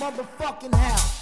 motherfucking house.